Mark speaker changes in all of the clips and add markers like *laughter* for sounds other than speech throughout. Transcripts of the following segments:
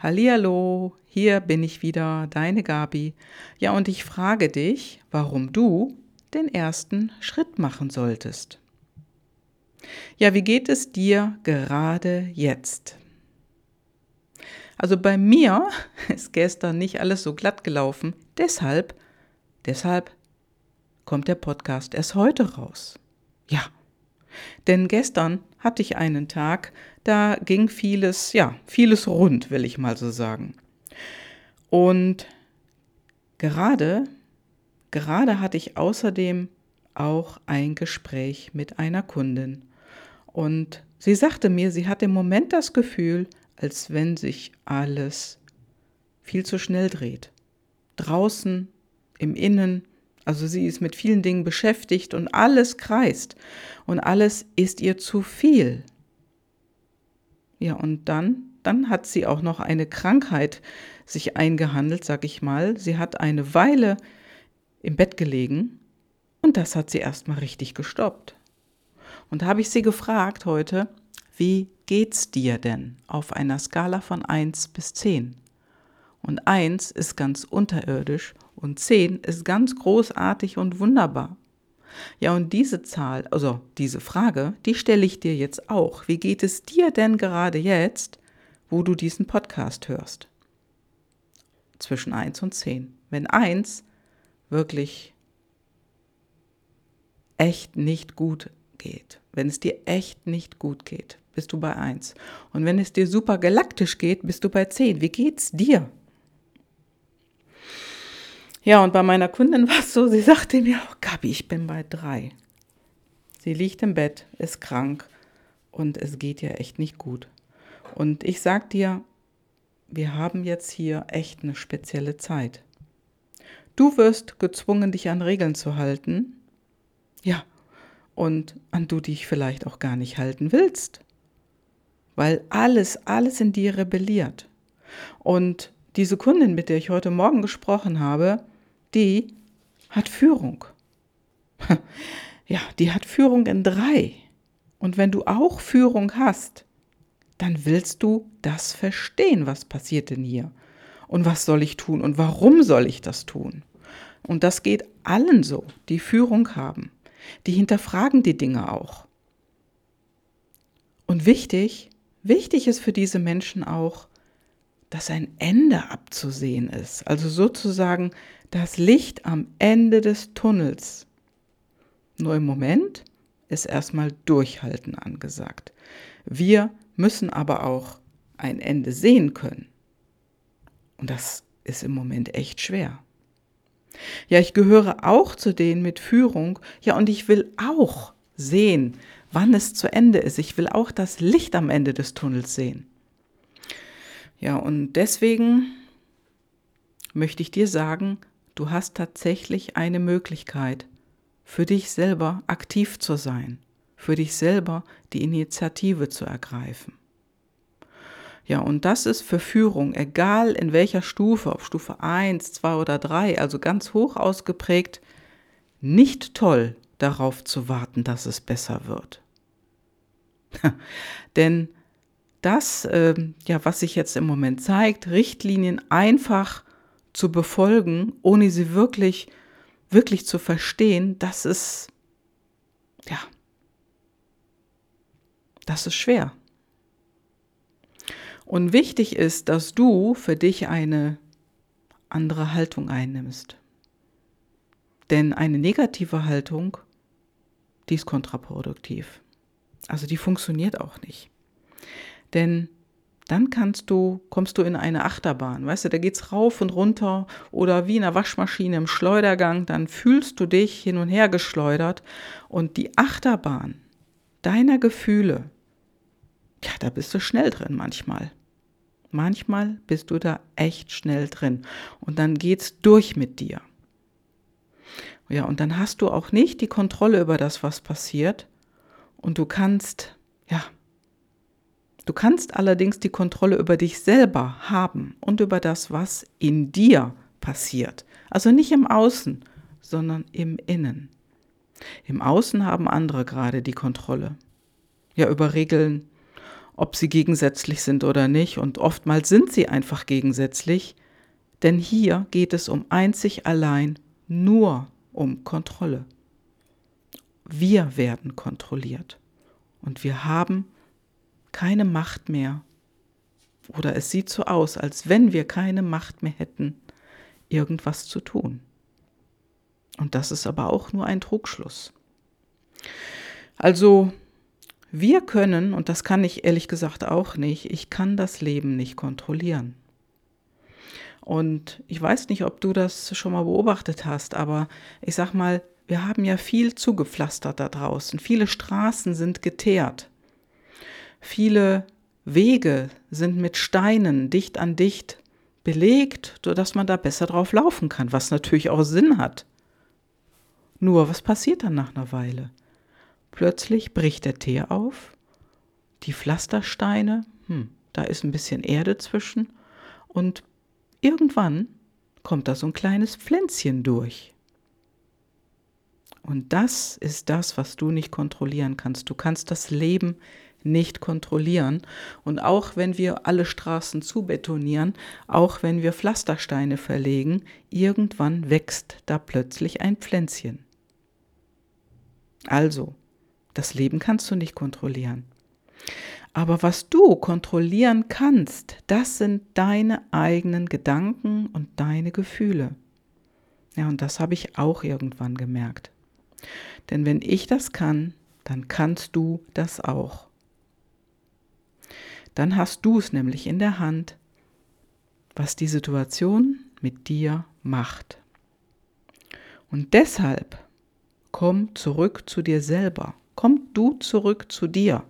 Speaker 1: Hallihallo, hier bin ich wieder, deine Gabi. Ja, und ich frage dich, warum du den ersten Schritt machen solltest. Ja, wie geht es dir gerade jetzt? Also bei mir *laughs* ist gestern nicht alles so glatt gelaufen, deshalb, deshalb kommt der Podcast erst heute raus. Ja, denn gestern hatte ich einen Tag, da ging vieles, ja, vieles rund, will ich mal so sagen. Und gerade, gerade hatte ich außerdem auch ein Gespräch mit einer Kundin. Und sie sagte mir, sie hat im Moment das Gefühl, als wenn sich alles viel zu schnell dreht. Draußen, im Innen, also sie ist mit vielen Dingen beschäftigt und alles kreist und alles ist ihr zu viel. Ja, und dann, dann hat sie auch noch eine Krankheit sich eingehandelt, sag ich mal. Sie hat eine Weile im Bett gelegen und das hat sie erstmal richtig gestoppt. Und da habe ich sie gefragt heute, wie geht's dir denn auf einer Skala von 1 bis 10? Und 1 ist ganz unterirdisch und 10 ist ganz großartig und wunderbar. Ja, und diese Zahl, also diese Frage, die stelle ich dir jetzt auch. Wie geht es dir denn gerade jetzt, wo du diesen Podcast hörst? Zwischen 1 und 10. Wenn 1 wirklich echt nicht gut geht, wenn es dir echt nicht gut geht, bist du bei 1. Und wenn es dir super galaktisch geht, bist du bei 10. Wie geht's dir? Ja, und bei meiner Kundin *laughs* war es so, sie sagte mir, oh Gabi, ich bin bei drei. Sie liegt im Bett, ist krank und es geht ihr echt nicht gut. Und ich sag dir, wir haben jetzt hier echt eine spezielle Zeit. Du wirst gezwungen, dich an Regeln zu halten. Ja, und an du dich vielleicht auch gar nicht halten willst. Weil alles, alles in dir rebelliert. Und diese Kundin, mit der ich heute Morgen gesprochen habe, die hat Führung. *laughs* Ja, die hat Führung in drei. Und wenn du auch Führung hast, dann willst du das verstehen, was passiert denn hier. Und was soll ich tun und warum soll ich das tun? Und das geht allen so, die Führung haben. Die hinterfragen die Dinge auch. Und wichtig, wichtig ist für diese Menschen auch, dass ein Ende abzusehen ist. Also sozusagen das Licht am Ende des Tunnels. Nur im Moment ist erstmal Durchhalten angesagt. Wir müssen aber auch ein Ende sehen können. Und das ist im Moment echt schwer. Ja, ich gehöre auch zu denen mit Führung. Ja, und ich will auch sehen, wann es zu Ende ist. Ich will auch das Licht am Ende des Tunnels sehen. Ja, und deswegen möchte ich dir sagen, du hast tatsächlich eine Möglichkeit, für dich selber aktiv zu sein, für dich selber die Initiative zu ergreifen. Ja, und das ist für Führung, egal in welcher Stufe, ob Stufe 1, 2 oder 3, also ganz hoch ausgeprägt, nicht toll, darauf zu warten, dass es besser wird. *laughs* Denn das, äh, ja, was sich jetzt im Moment zeigt, Richtlinien einfach zu befolgen, ohne sie wirklich, wirklich zu verstehen, das ist, ja, das ist schwer. Und wichtig ist, dass du für dich eine andere Haltung einnimmst. Denn eine negative Haltung, die ist kontraproduktiv. Also die funktioniert auch nicht. Denn dann kannst du, kommst du in eine Achterbahn. Weißt du, da geht's rauf und runter oder wie in einer Waschmaschine im Schleudergang, dann fühlst du dich hin und her geschleudert und die Achterbahn deiner Gefühle, ja, da bist du schnell drin manchmal. Manchmal bist du da echt schnell drin und dann geht's durch mit dir. Ja, und dann hast du auch nicht die Kontrolle über das, was passiert und du kannst, ja, Du kannst allerdings die Kontrolle über dich selber haben und über das, was in dir passiert. Also nicht im Außen, sondern im Innen. Im Außen haben andere gerade die Kontrolle. Ja, über Regeln ob sie gegensätzlich sind oder nicht. Und oftmals sind sie einfach gegensätzlich. Denn hier geht es um einzig allein nur um Kontrolle. Wir werden kontrolliert. Und wir haben keine Macht mehr. Oder es sieht so aus, als wenn wir keine Macht mehr hätten, irgendwas zu tun. Und das ist aber auch nur ein Trugschluss. Also wir können, und das kann ich ehrlich gesagt auch nicht, ich kann das Leben nicht kontrollieren. Und ich weiß nicht, ob du das schon mal beobachtet hast, aber ich sag mal, wir haben ja viel zugepflastert da draußen. Viele Straßen sind geteert. Viele Wege sind mit Steinen dicht an dicht belegt, sodass man da besser drauf laufen kann, was natürlich auch Sinn hat. Nur, was passiert dann nach einer Weile? Plötzlich bricht der Teer auf, die Pflastersteine, hm, da ist ein bisschen Erde zwischen und irgendwann kommt da so ein kleines Pflänzchen durch. Und das ist das, was du nicht kontrollieren kannst. Du kannst das Leben nicht kontrollieren. Und auch wenn wir alle Straßen zubetonieren, auch wenn wir Pflastersteine verlegen, irgendwann wächst da plötzlich ein Pflänzchen. Also, das Leben kannst du nicht kontrollieren. Aber was du kontrollieren kannst, das sind deine eigenen Gedanken und deine Gefühle. Ja, und das habe ich auch irgendwann gemerkt. Denn wenn ich das kann, dann kannst du das auch. Dann hast du es nämlich in der Hand, was die Situation mit dir macht. Und deshalb komm zurück zu dir selber komm du zurück zu dir.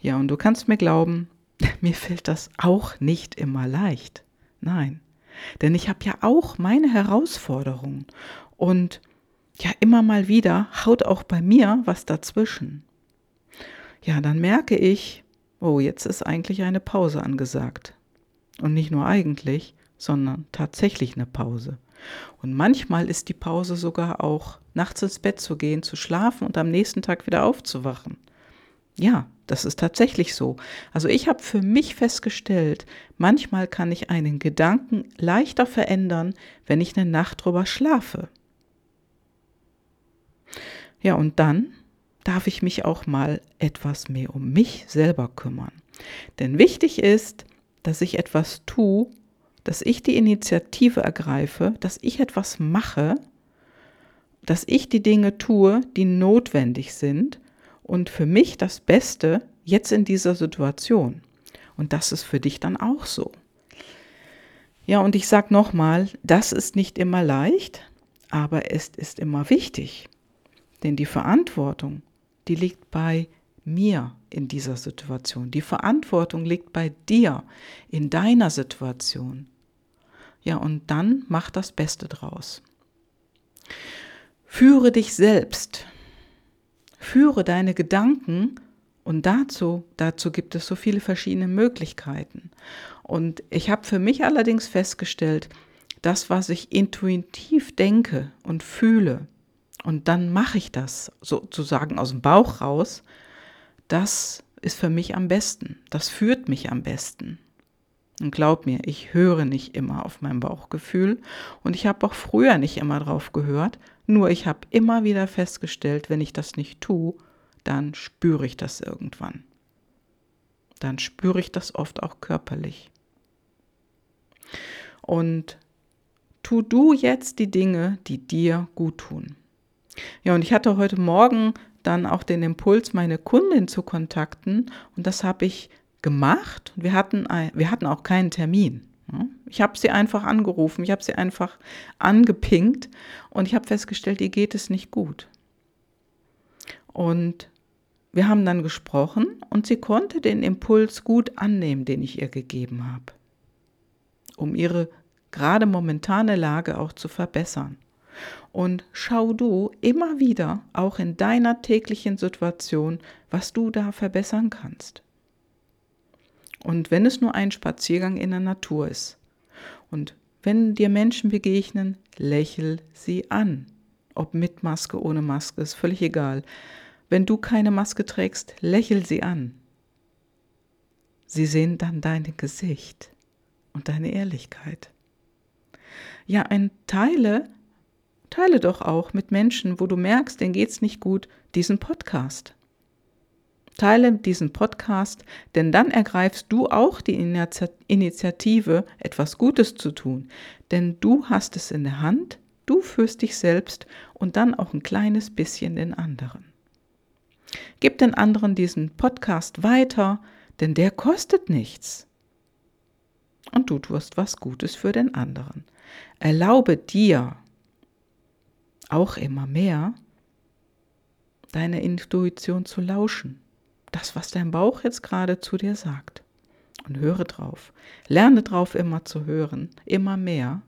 Speaker 1: Ja, und du kannst mir glauben, *laughs* mir fällt das auch nicht immer leicht. Nein, denn ich habe ja auch meine Herausforderungen und ja, immer mal wieder haut auch bei mir was dazwischen. Ja, dann merke ich, oh, jetzt ist eigentlich eine Pause angesagt. Und nicht nur eigentlich, sondern tatsächlich eine Pause. Und manchmal ist die Pause sogar auch nachts ins Bett zu gehen, zu schlafen und am nächsten Tag wieder aufzuwachen. Ja, das ist tatsächlich so. Also ich habe für mich festgestellt, manchmal kann ich einen Gedanken leichter verändern, wenn ich eine Nacht drüber schlafe. Ja, und dann darf ich mich auch mal etwas mehr um mich selber kümmern. Denn wichtig ist, dass ich etwas tue, dass ich die Initiative ergreife, dass ich etwas mache, dass ich die Dinge tue, die notwendig sind und für mich das Beste jetzt in dieser Situation. Und das ist für dich dann auch so. Ja, und ich sage nochmal, das ist nicht immer leicht, aber es ist immer wichtig. Denn die Verantwortung, die liegt bei mir in dieser Situation. Die Verantwortung liegt bei dir in deiner Situation. Ja, und dann mach das Beste draus. Führe dich selbst. Führe deine Gedanken und dazu, dazu gibt es so viele verschiedene Möglichkeiten. Und ich habe für mich allerdings festgestellt, das, was ich intuitiv denke und fühle, und dann mache ich das sozusagen aus dem Bauch raus, das ist für mich am besten. Das führt mich am besten. Und glaub mir, ich höre nicht immer auf mein Bauchgefühl und ich habe auch früher nicht immer drauf gehört, nur ich habe immer wieder festgestellt, wenn ich das nicht tue, dann spüre ich das irgendwann. Dann spüre ich das oft auch körperlich. Und tu du jetzt die Dinge, die dir gut tun. Ja, und ich hatte heute Morgen dann auch den Impuls, meine Kundin zu kontakten und das habe ich gemacht. Wir hatten, wir hatten auch keinen Termin. Ich habe sie einfach angerufen, ich habe sie einfach angepinkt und ich habe festgestellt, ihr geht es nicht gut. Und wir haben dann gesprochen und sie konnte den Impuls gut annehmen, den ich ihr gegeben habe, um ihre gerade momentane Lage auch zu verbessern. Und schau du immer wieder, auch in deiner täglichen Situation, was du da verbessern kannst. Und wenn es nur ein Spaziergang in der Natur ist. Und wenn dir Menschen begegnen, lächel sie an. Ob mit Maske, ohne Maske, ist völlig egal. Wenn du keine Maske trägst, lächel sie an. Sie sehen dann dein Gesicht und deine Ehrlichkeit. Ja, ein Teile, teile doch auch mit Menschen, wo du merkst, denen geht's nicht gut, diesen Podcast. Teile diesen Podcast, denn dann ergreifst du auch die Initiative, etwas Gutes zu tun. Denn du hast es in der Hand, du führst dich selbst und dann auch ein kleines bisschen den anderen. Gib den anderen diesen Podcast weiter, denn der kostet nichts. Und du tust was Gutes für den anderen. Erlaube dir auch immer mehr, deine Intuition zu lauschen das, was dein Bauch jetzt gerade zu dir sagt. Und höre drauf. Lerne drauf immer zu hören, immer mehr,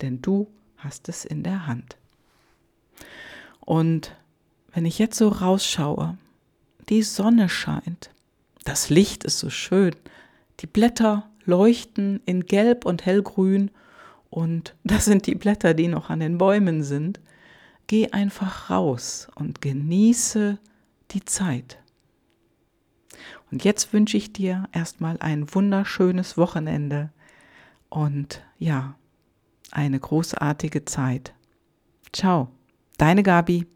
Speaker 1: denn du hast es in der Hand. Und wenn ich jetzt so rausschaue, die Sonne scheint, das Licht ist so schön, die Blätter leuchten in Gelb und Hellgrün und *laughs* das sind die Blätter, die noch an den Bäumen sind. Geh einfach raus und genieße die Zeit. Und jetzt wünsche ich dir erstmal ein wunderschönes Wochenende und ja, eine großartige Zeit. Ciao, deine Gabi.